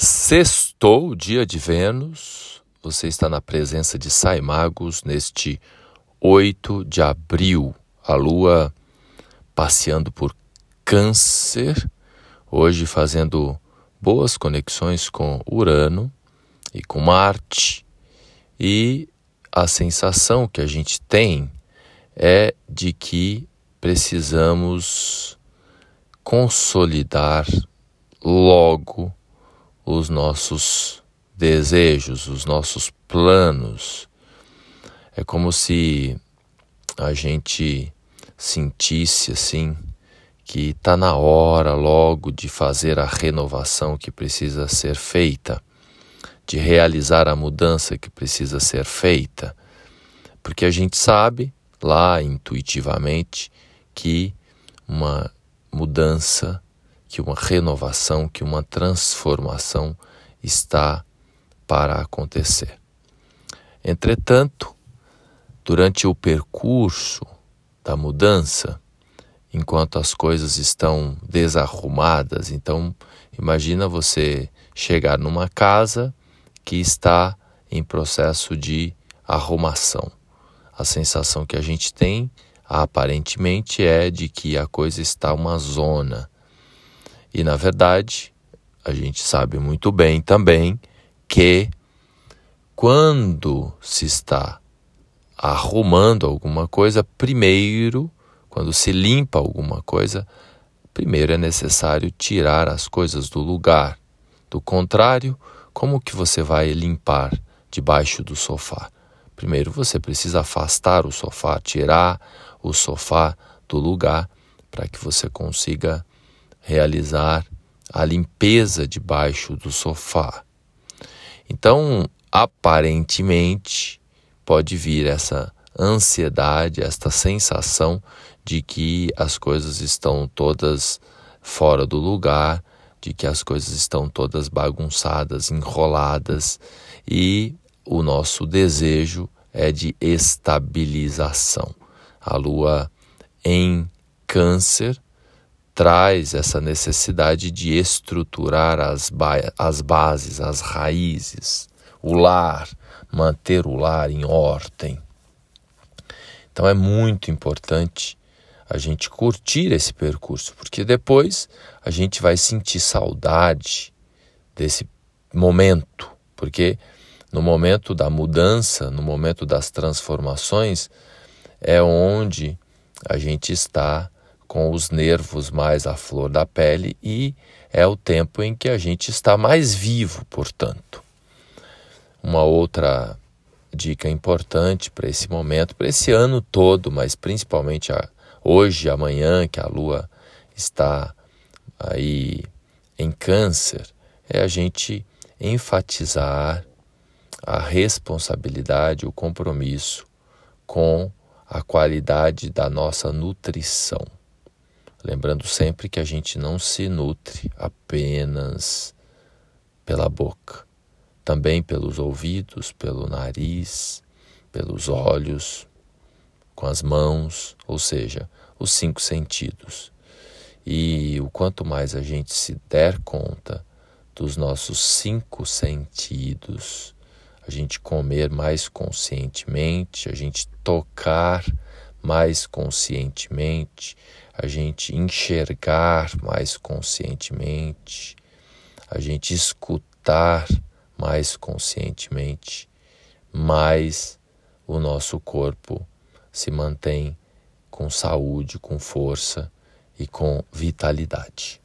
Sextou, dia de Vênus, você está na presença de Saimagos neste 8 de abril, a lua passeando por Câncer, hoje fazendo boas conexões com Urano e com Marte, e a sensação que a gente tem é de que precisamos consolidar logo os nossos desejos, os nossos planos. É como se a gente sentisse assim que está na hora logo de fazer a renovação que precisa ser feita, de realizar a mudança que precisa ser feita, porque a gente sabe lá intuitivamente que uma mudança que uma renovação, que uma transformação está para acontecer. Entretanto, durante o percurso da mudança, enquanto as coisas estão desarrumadas, então imagina você chegar numa casa que está em processo de arrumação. A sensação que a gente tem aparentemente é de que a coisa está uma zona e na verdade, a gente sabe muito bem também que quando se está arrumando alguma coisa, primeiro, quando se limpa alguma coisa, primeiro é necessário tirar as coisas do lugar. Do contrário, como que você vai limpar debaixo do sofá? Primeiro você precisa afastar o sofá, tirar o sofá do lugar para que você consiga realizar a limpeza debaixo do sofá. Então, aparentemente, pode vir essa ansiedade, esta sensação de que as coisas estão todas fora do lugar, de que as coisas estão todas bagunçadas, enroladas e o nosso desejo é de estabilização. A lua em Câncer traz essa necessidade de estruturar as, ba as bases, as raízes, o lar, manter o lar em ordem. Então é muito importante a gente curtir esse percurso, porque depois a gente vai sentir saudade desse momento, porque no momento da mudança, no momento das transformações, é onde a gente está com os nervos mais à flor da pele e é o tempo em que a gente está mais vivo, portanto. Uma outra dica importante para esse momento, para esse ano todo, mas principalmente a, hoje, amanhã, que a lua está aí em Câncer, é a gente enfatizar a responsabilidade, o compromisso com a qualidade da nossa nutrição. Lembrando sempre que a gente não se nutre apenas pela boca, também pelos ouvidos, pelo nariz, pelos olhos, com as mãos, ou seja, os cinco sentidos. E o quanto mais a gente se der conta dos nossos cinco sentidos, a gente comer mais conscientemente, a gente tocar mais conscientemente, a gente enxergar mais conscientemente, a gente escutar mais conscientemente, mais o nosso corpo se mantém com saúde, com força e com vitalidade.